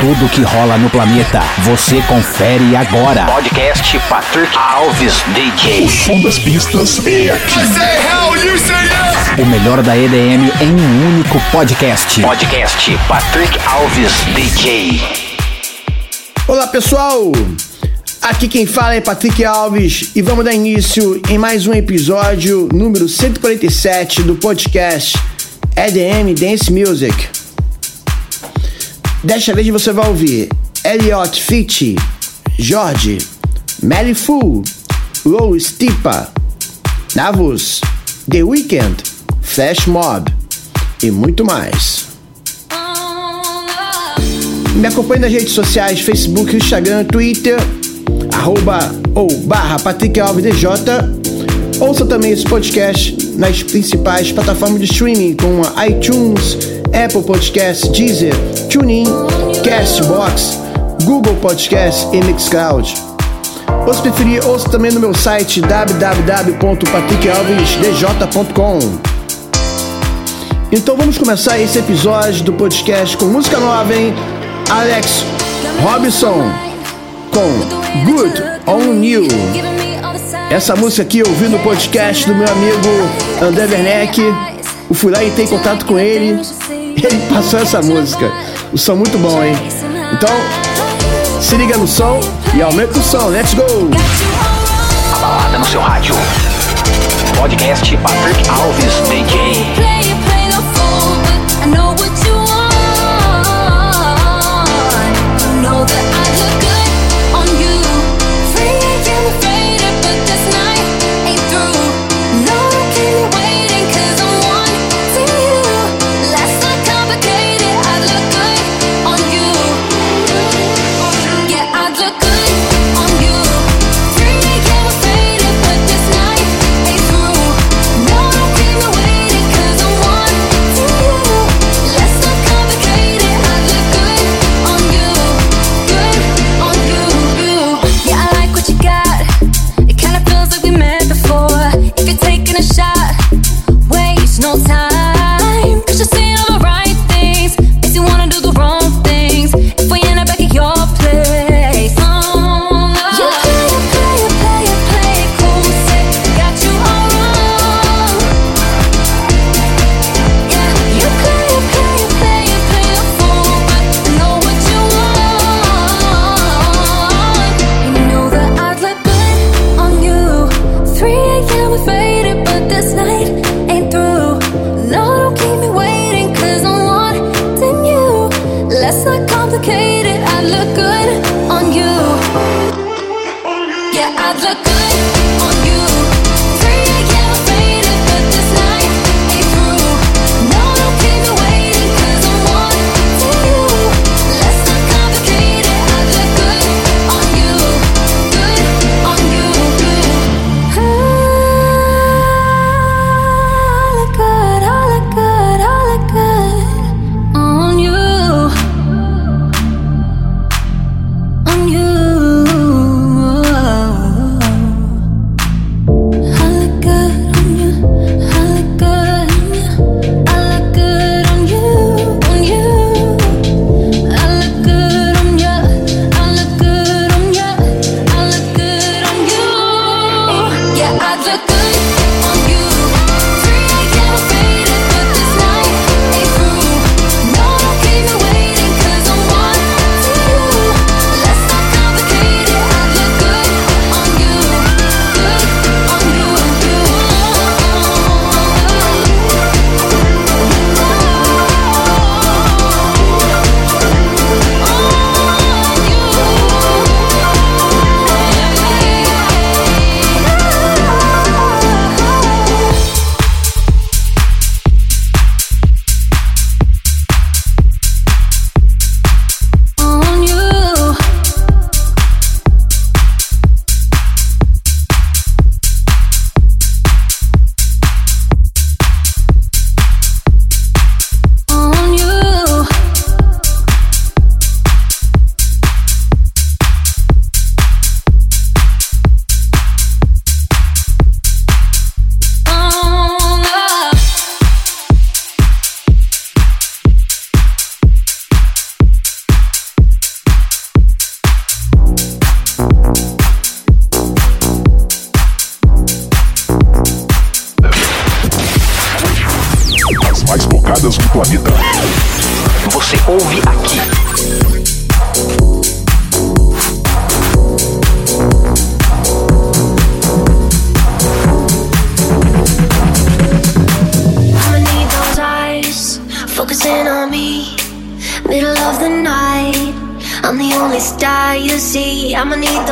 Tudo que rola no planeta, você confere agora. Podcast Patrick Alves DJ. O som das pistas é aqui. O melhor da EDM em um único podcast. Podcast Patrick Alves DJ. Olá pessoal, aqui quem fala é Patrick Alves e vamos dar início em mais um episódio número 147 do podcast EDM Dance Music. Desta vez você vai ouvir Elliot Fitch, Jorge, Melly Fu, Low Stipa, Navus, The Weeknd, Flash Mob e muito mais. Me acompanhe nas redes sociais, Facebook, Instagram, Twitter, arroba ou barra Patrick Alves DJ. Ouça também esse podcast nas principais plataformas de streaming como a iTunes, Apple Podcasts, Deezer, TuneIn, Castbox, Google Podcasts e Mixcloud. Ou se preferir, ouça também no meu site www.patrickalvesdj.com. Então vamos começar esse episódio do podcast com música nova, hein? Alex Robinson com Good On You. Essa música aqui eu ouvi no podcast do meu amigo André Werneck. Eu fui lá e entrei em contato com ele. Ele passou essa música. O som muito bom, hein? Então, se liga no som e aumenta o som. Let's go! A balada no seu rádio. Podcast Patrick Alves DJ.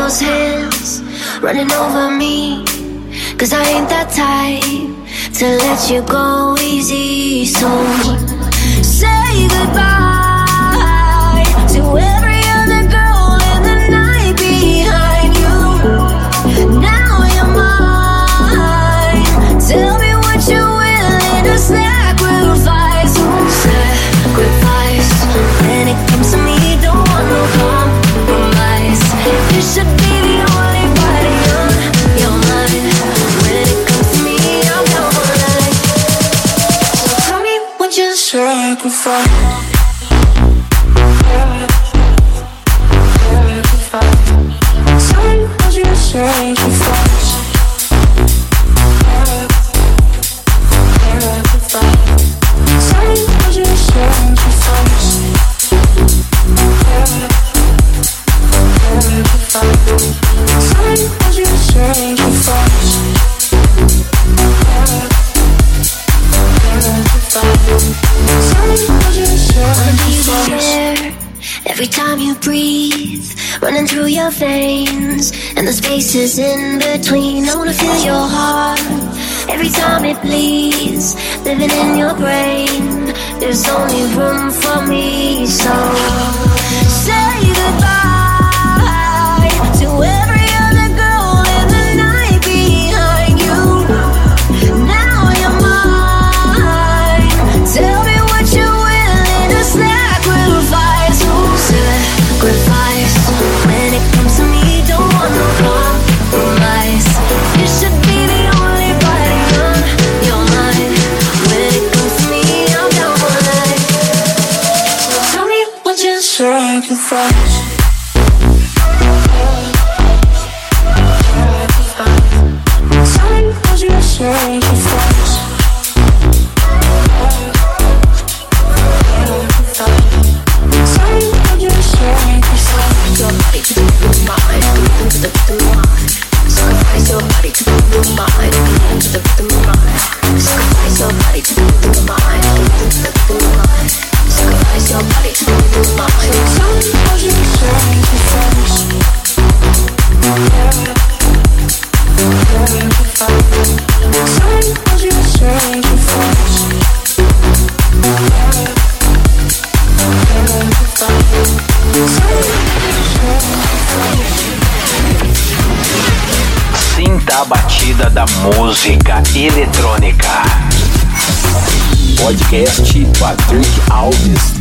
those hands running over me. Cause I ain't that type to let you go easy. So say goodbye. places in between. I wanna feel your heart every time it bleeds. Living in your brain, there's only room for me, so. eletrônica. Podcast Patrick Alves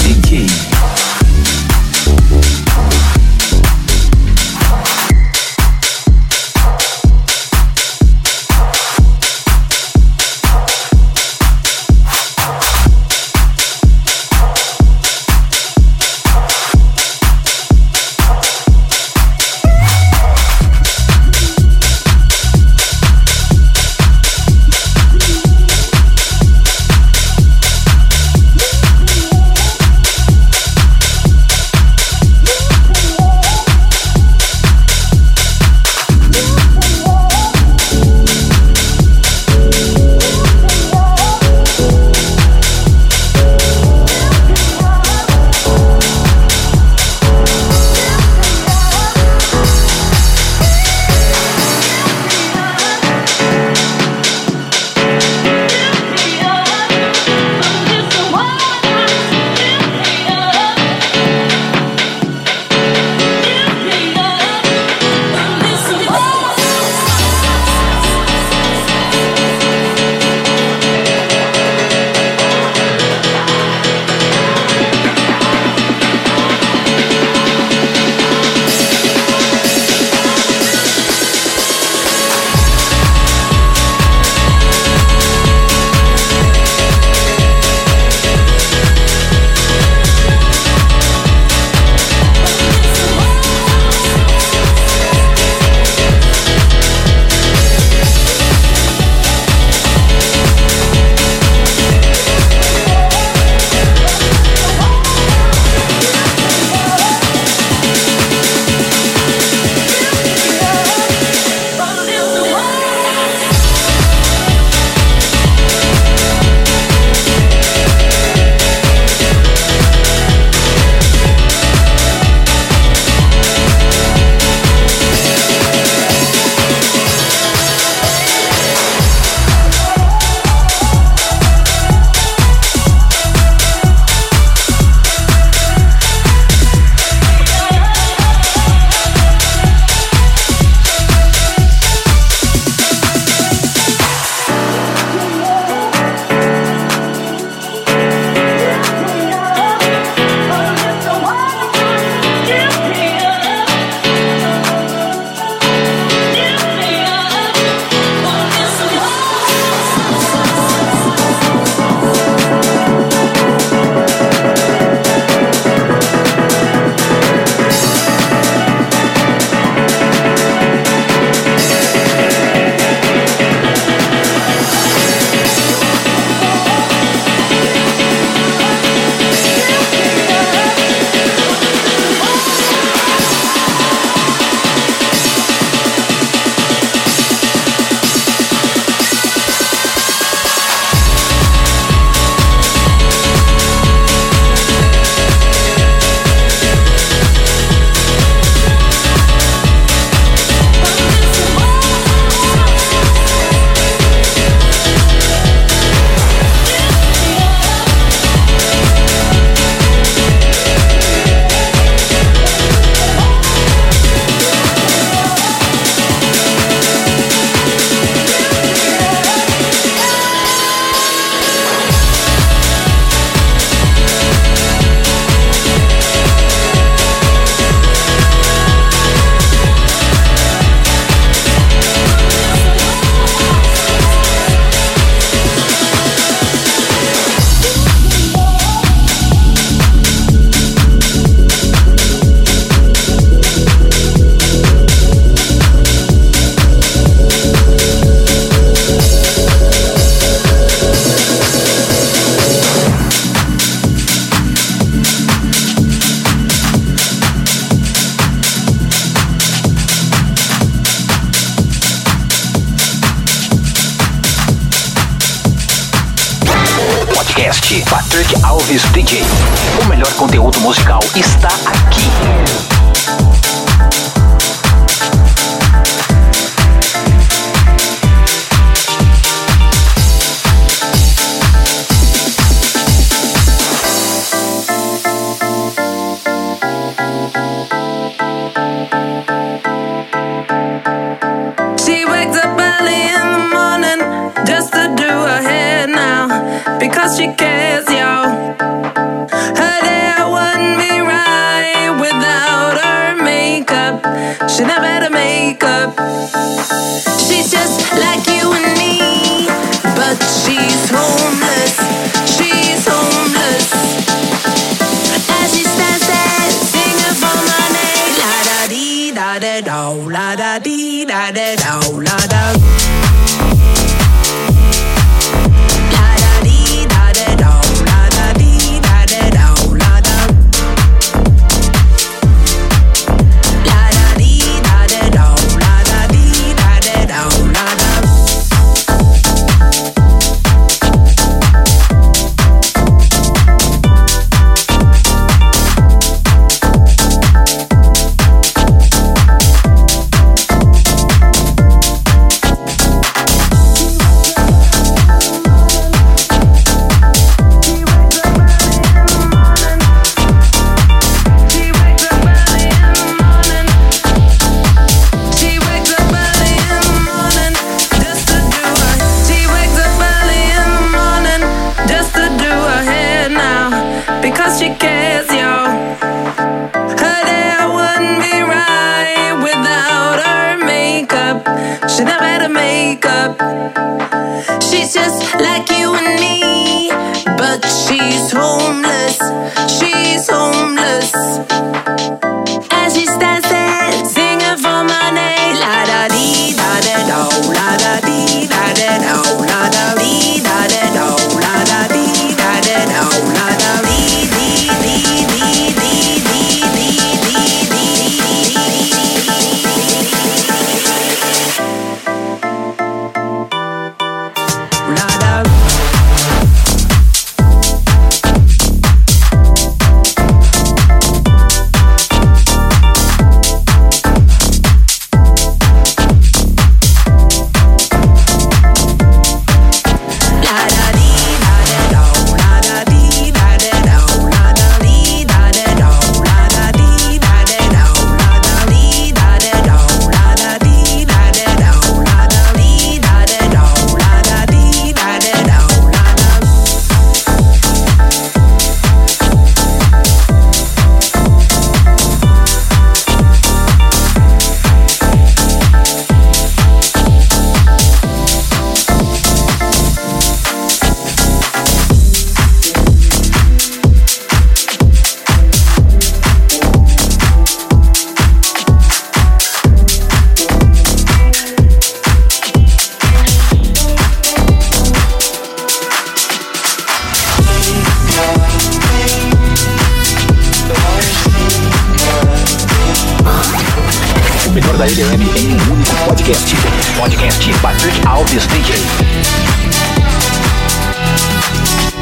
MPM em um único podcast. Podcast Patrick Alves DJ.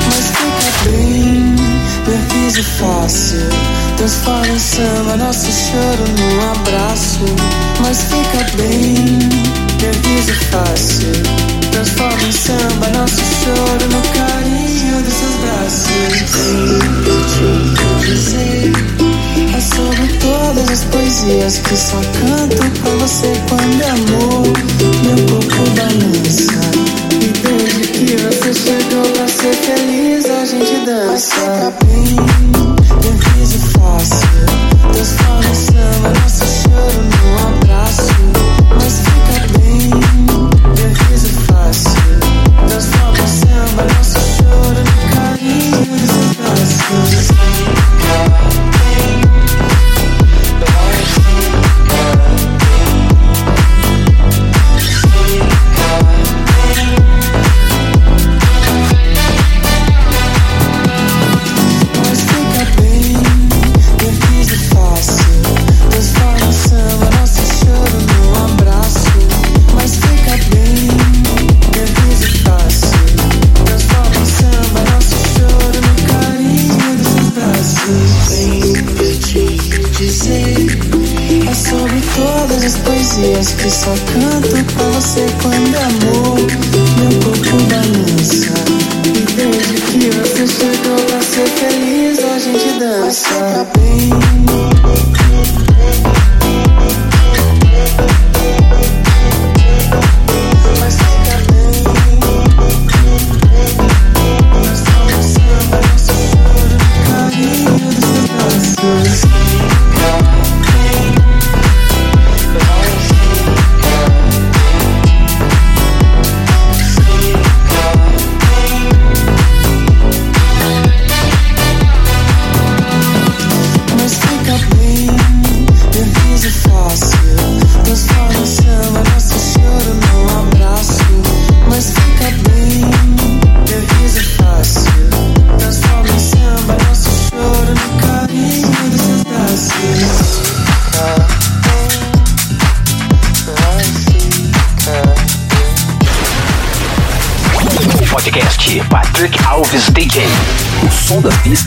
Mas fica é bem, meu riso fácil. Transforma em samba nosso choro num abraço. Mas fica bem, meu riso fácil. Transforma em samba nosso choro no carinho dos seus braços. Sim, eu te dizer. É sobre todas as poesias que só canto pra você quando é amor. Meu corpo balança. E desde que você chegou pra ser é feliz, a gente dança. Mas fica bem, eu riso fácil. Transforma o samba, é nosso choro num abraço. Mas fica bem, eu riso fácil. Transforma o samba, é nosso choro num carinho. Descanso. Que só canto pra você quando é amor. Meu corpo balança. E desde que você chegou pra ser feliz, a gente dança bem.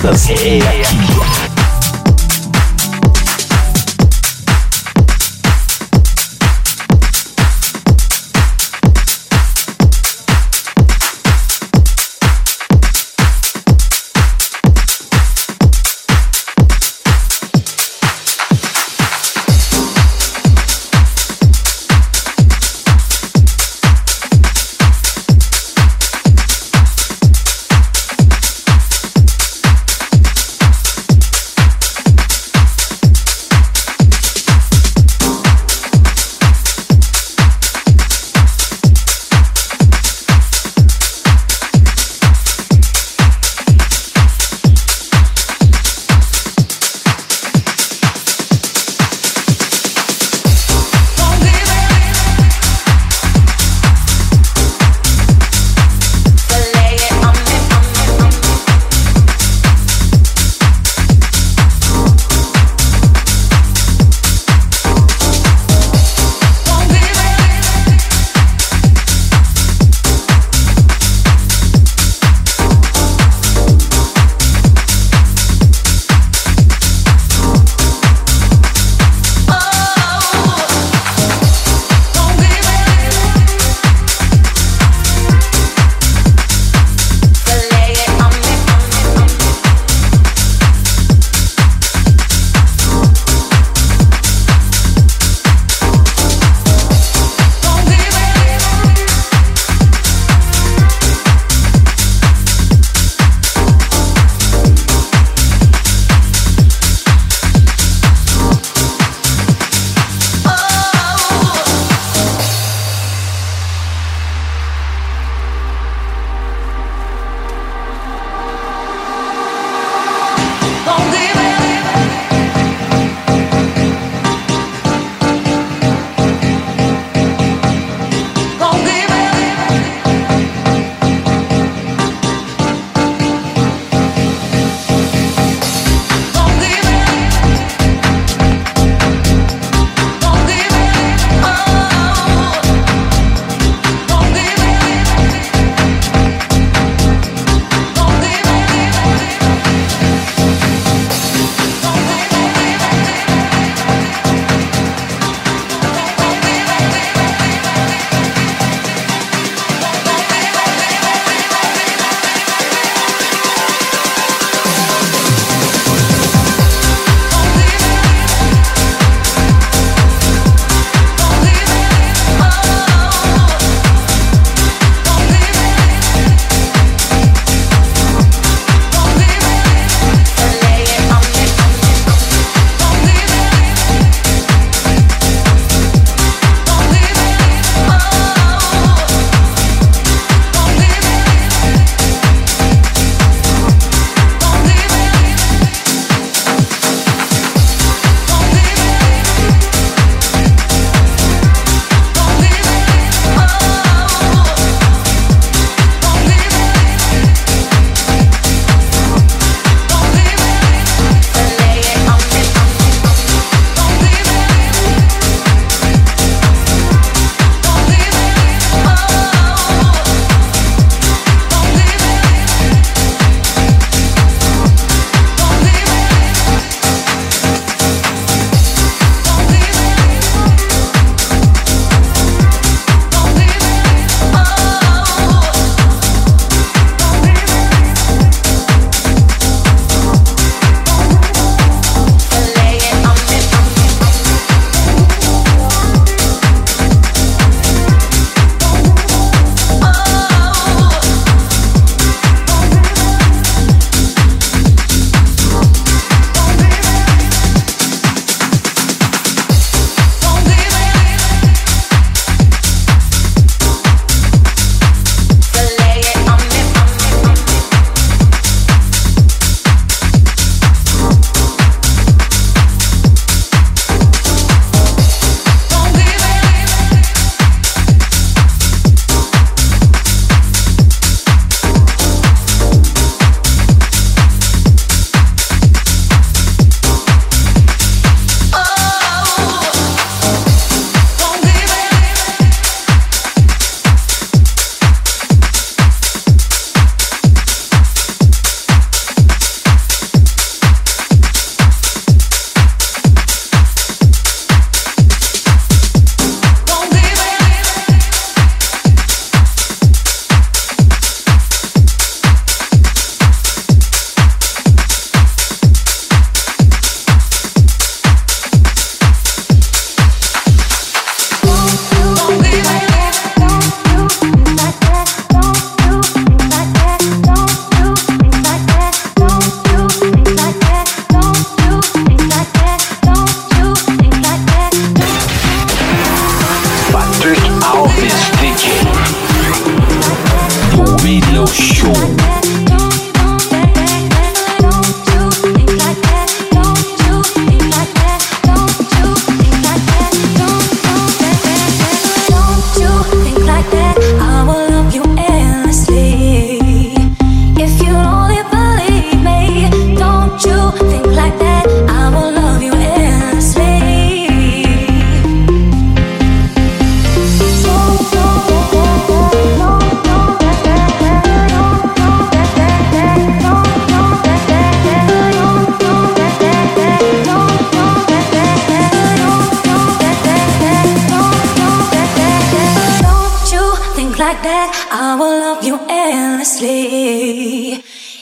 Pistas é aqui.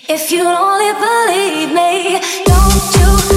If you only believe me, don't you?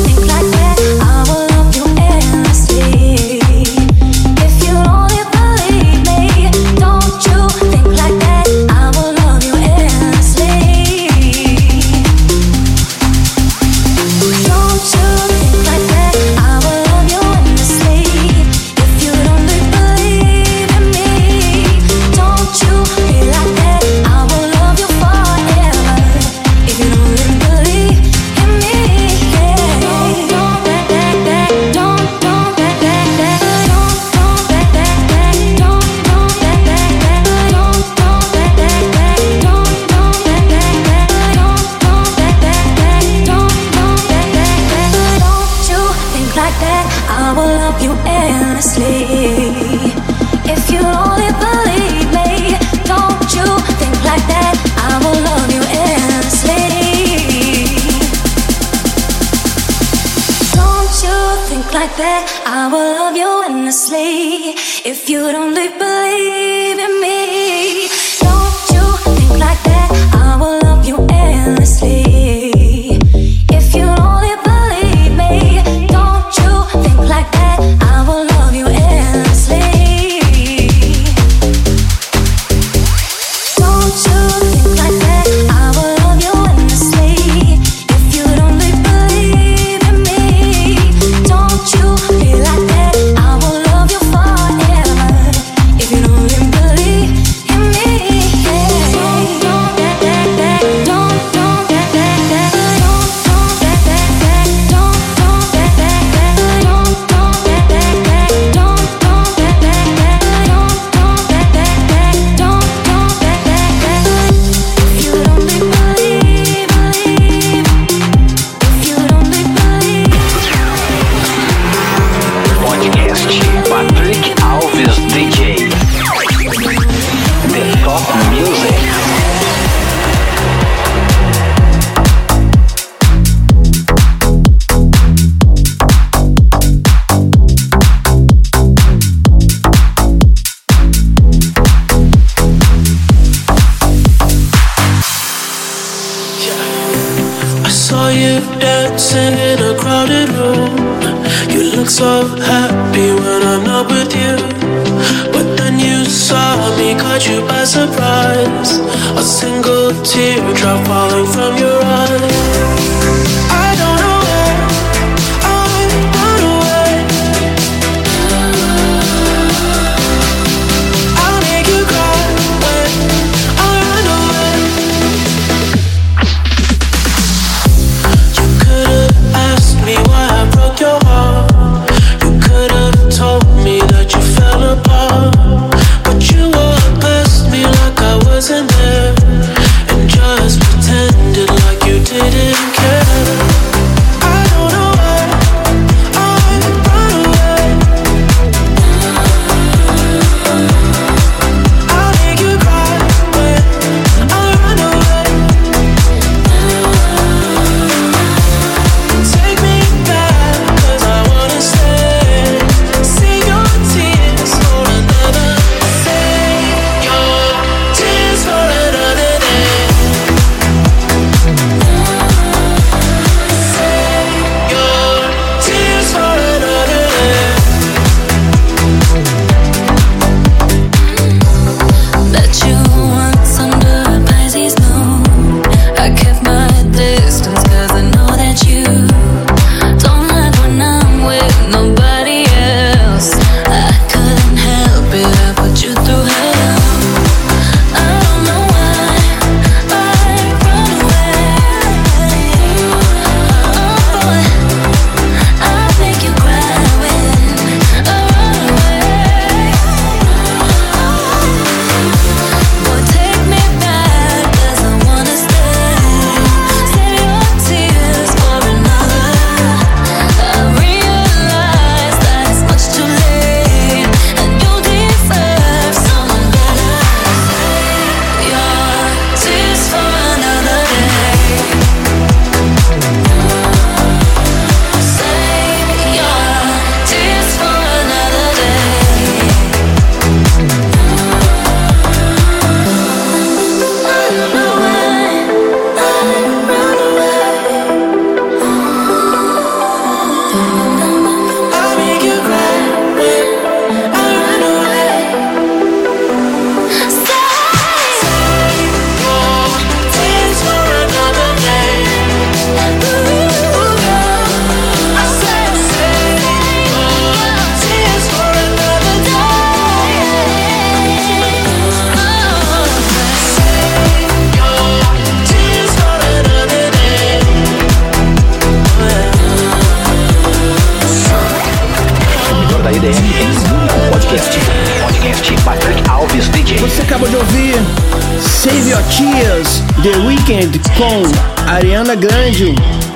Cheers, The Weeknd com Ariana Grande,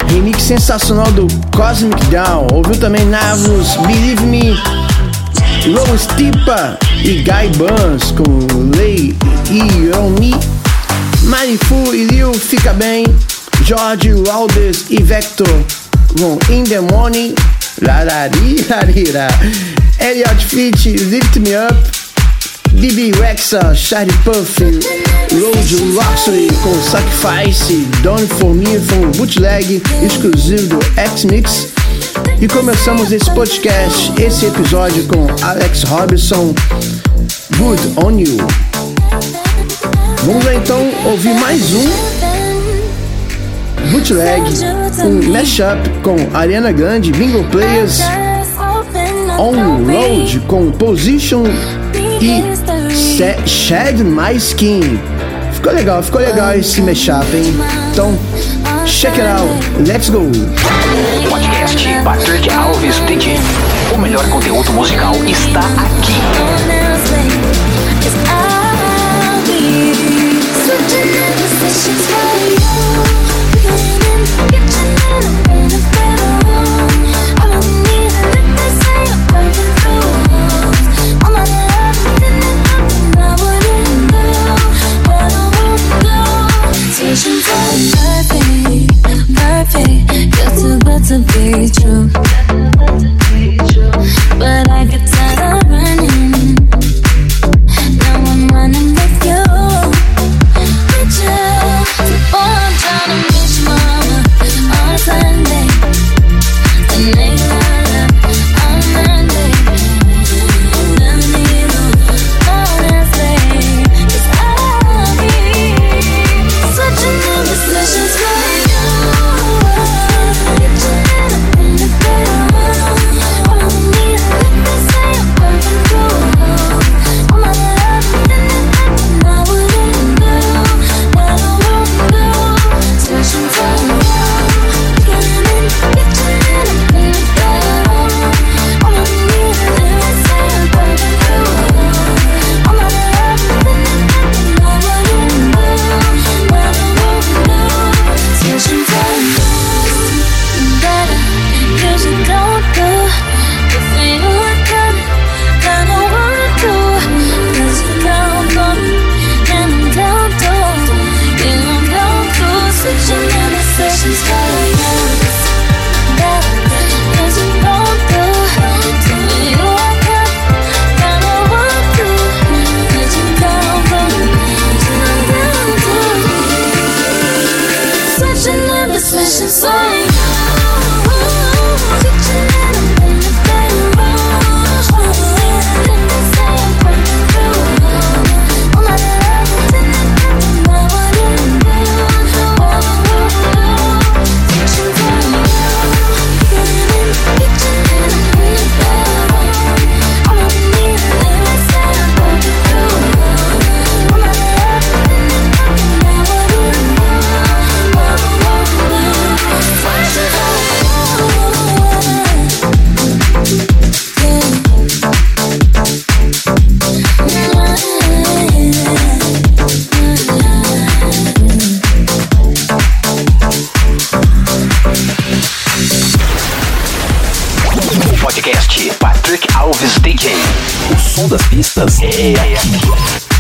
remix sensacional do Cosmic Down. Ouviu também Navos, Believe Me, Rose Tipa e Guy Burns com Lay e Me, Marifu e Lil Fica Bem, George Walders e Vector com In The Morning, Larari, Larira, Elliot Fit, Lift Me Up, BB Rexa, Charlie Puff, Road Luxury com Sacrifice, Done For Me from bootleg exclusivo do X-Mix. E começamos esse podcast, esse episódio com Alex Robinson, Good On You. Vamos lá então ouvir mais um bootleg, um mashup com Ariana Grande, Bingo Players, On Road com Position e Shed My Skin. Ficou legal, ficou legal esse mashup, hein? Então, check it out, let's go! Podcast Patrick Alves DJ. O melhor conteúdo musical está aqui. Perfect, to be true. Som das pistas é aqui.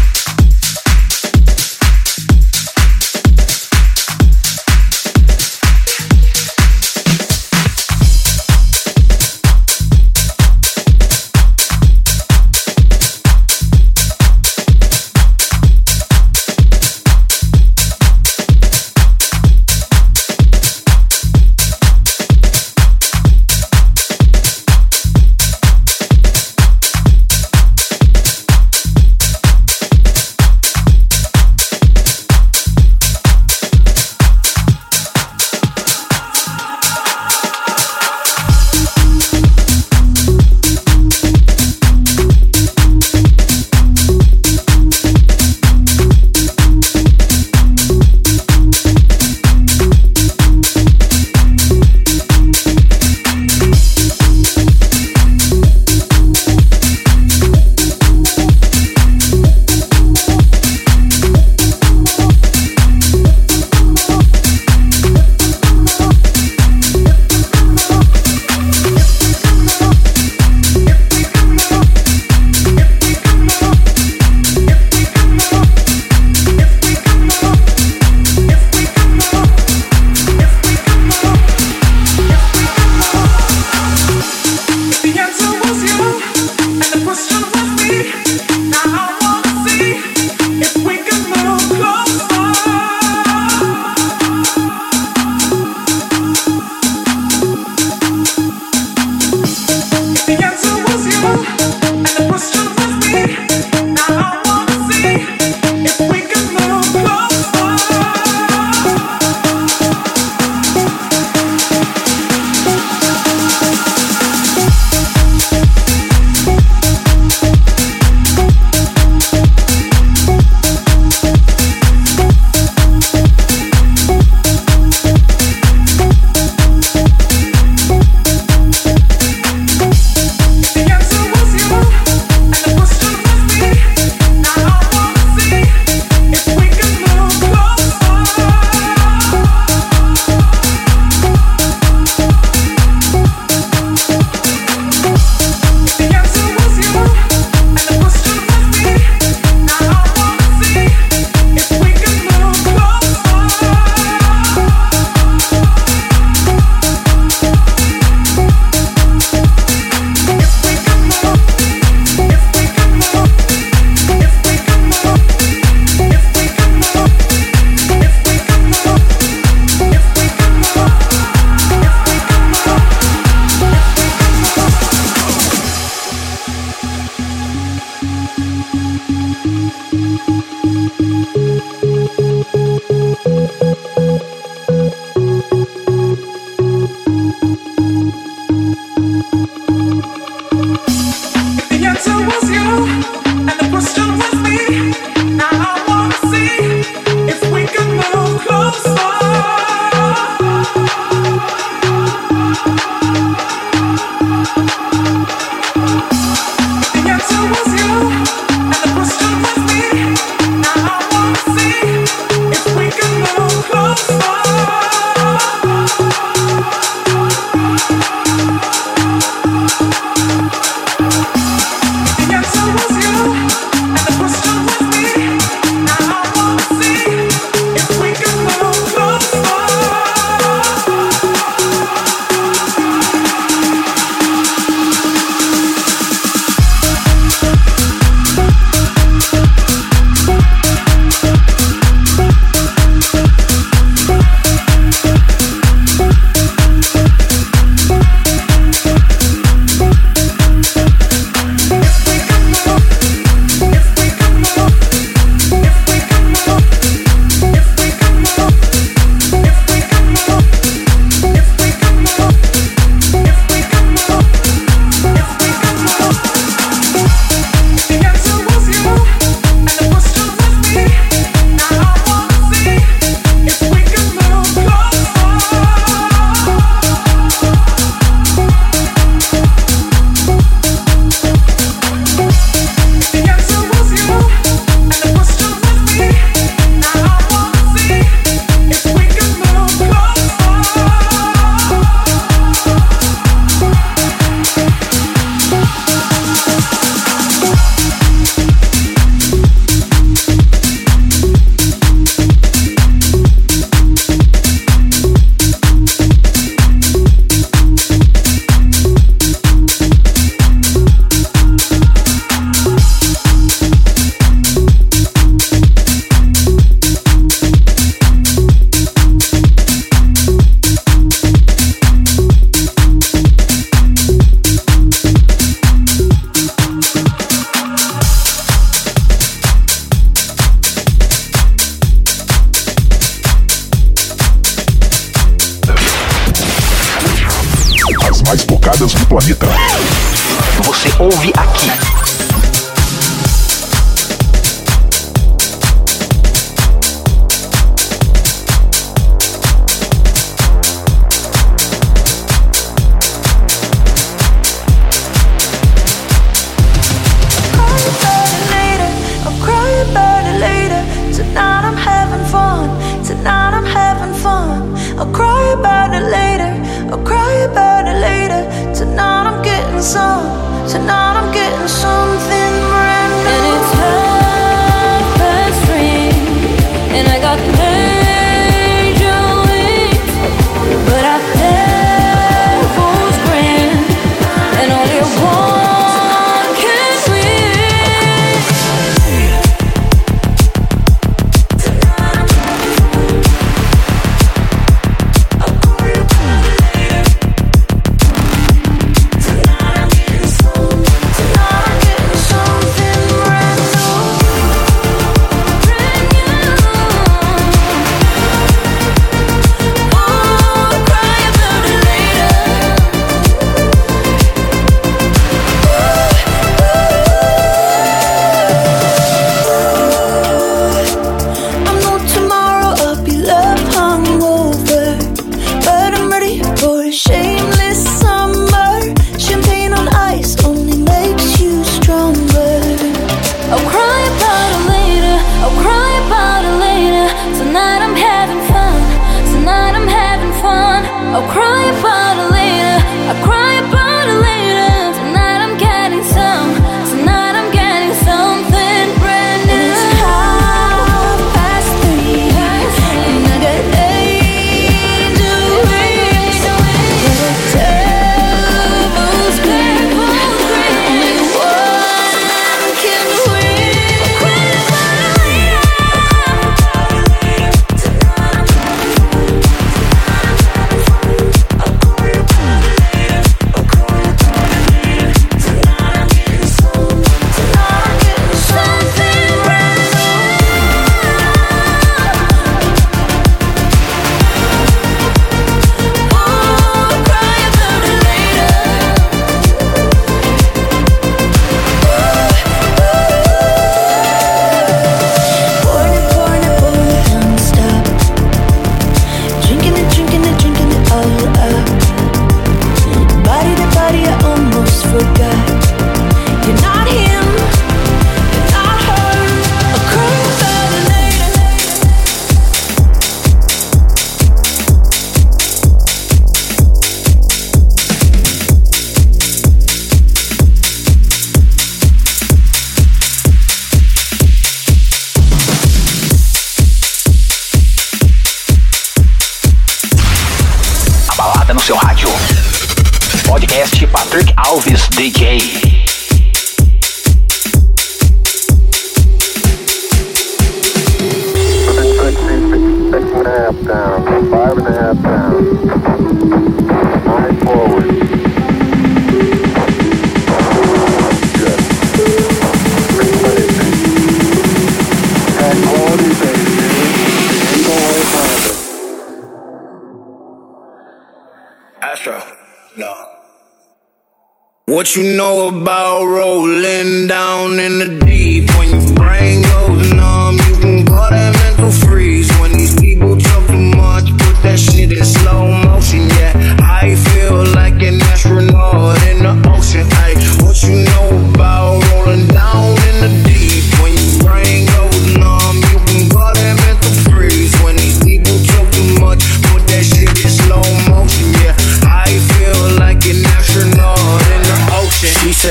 What you know about rolling down in the deep? When your brain goes numb, you can call that mental free.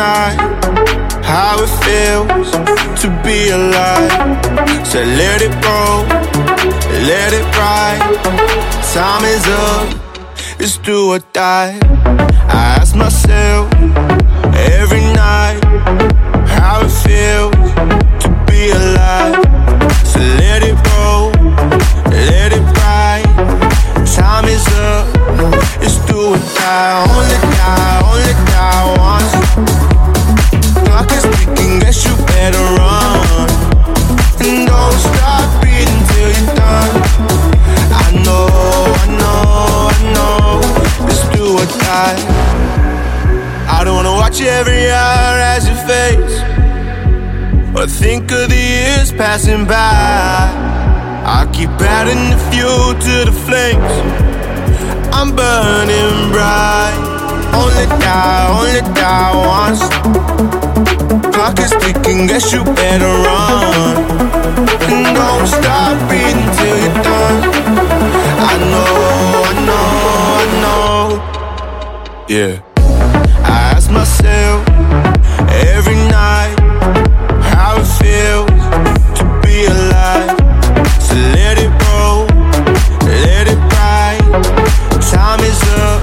how it feels to be alive. So let it go, let it ride. Time is up, it's do or die. I ask myself every night how it feels to be alive. So let it go, let it ride. Time is up, it's do or die. Die, only die And don't stop you're done. I know, I know, I know. Do or die. I don't wanna watch every hour as it fades. Or think of the years passing by. I keep adding the fuel to the flames. I'm burning bright. Only die, only die once. Clock is ticking, guess you better run. And don't stop breathing till you're done. I know, I know, I know. Yeah. I ask myself every night how it feels to be alive. So let it roll, let it ride. Time is up,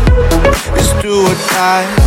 it's do or die.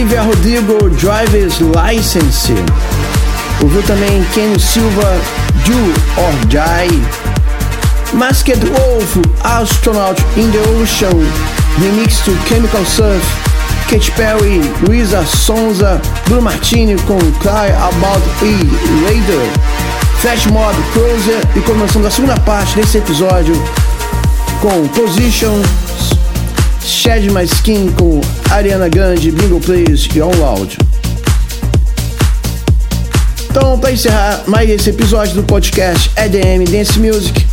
Olivia Rodrigo Driver's License. Ouviu também Ken Silva Do or Die. Masked Wolf Astronaut in the Ocean Remix to Chemical Surf. Katy Perry, Luisa Sonza, Bruno Martini com Cry About E Raider. Flash Mob Closer e começando a segunda parte desse episódio com Positions Shed My Skin com Ariana Grande, Bingo Plays e On Loud. Então, para encerrar mais esse episódio do podcast EDM Dance Music,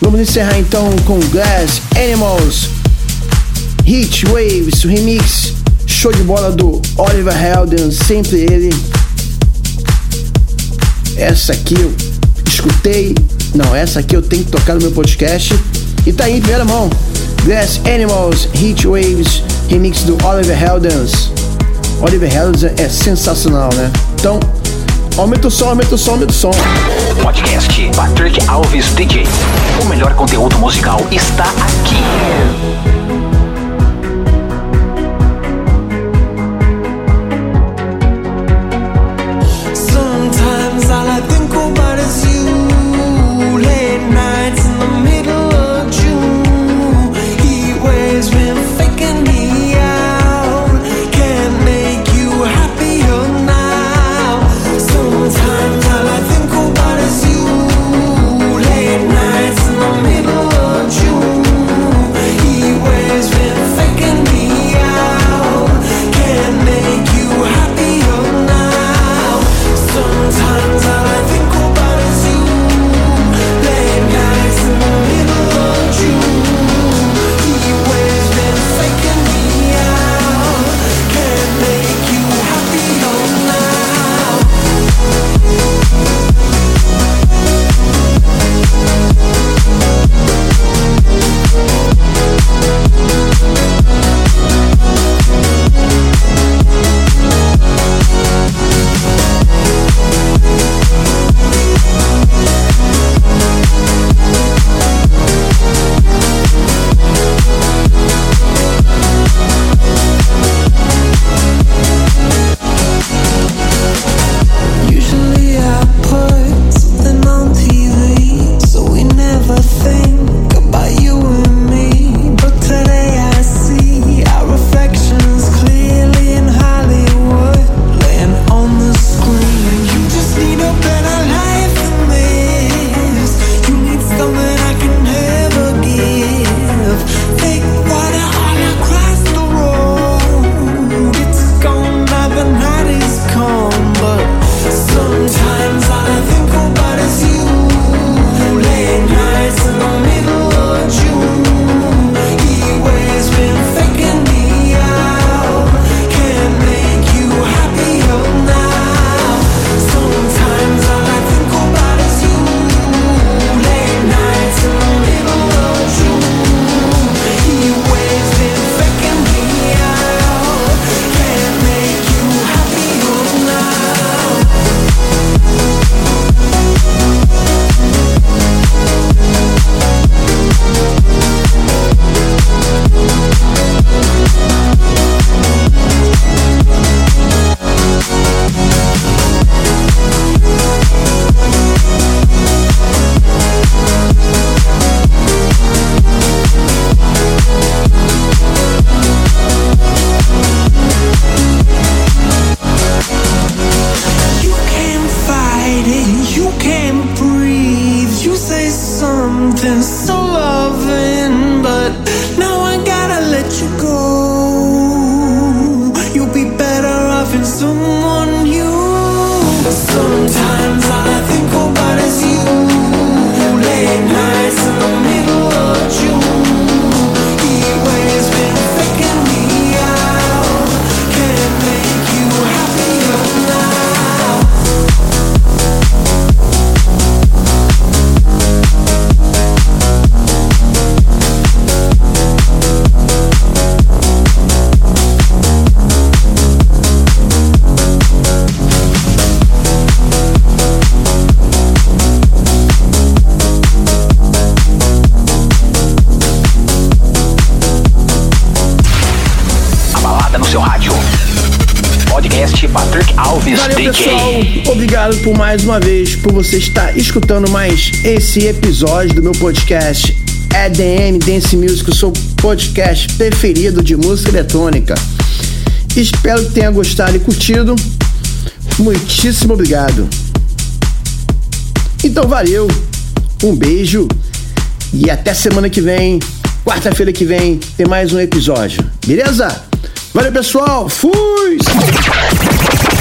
vamos encerrar então com Glass Animals, Heat Waves, remix, show de bola do Oliver Helden, sempre ele. Essa aqui eu escutei, não, essa aqui eu tenho que tocar no meu podcast e tá aí em primeira mão. Glass Animals, Heat Waves, remix do Oliver Heldens. Oliver Heldens é sensacional, né? Então, aumenta o som, aumenta o som, aumenta o som. Podcast Patrick Alves DJ. O melhor conteúdo musical está aqui. Mais uma vez por você estar escutando mais esse episódio do meu podcast EDM Dance Music, o seu podcast preferido de música eletrônica. Espero que tenha gostado e curtido. Muitíssimo obrigado. Então valeu. Um beijo e até semana que vem. Quarta-feira que vem tem mais um episódio. Beleza? Valeu, pessoal. Fui!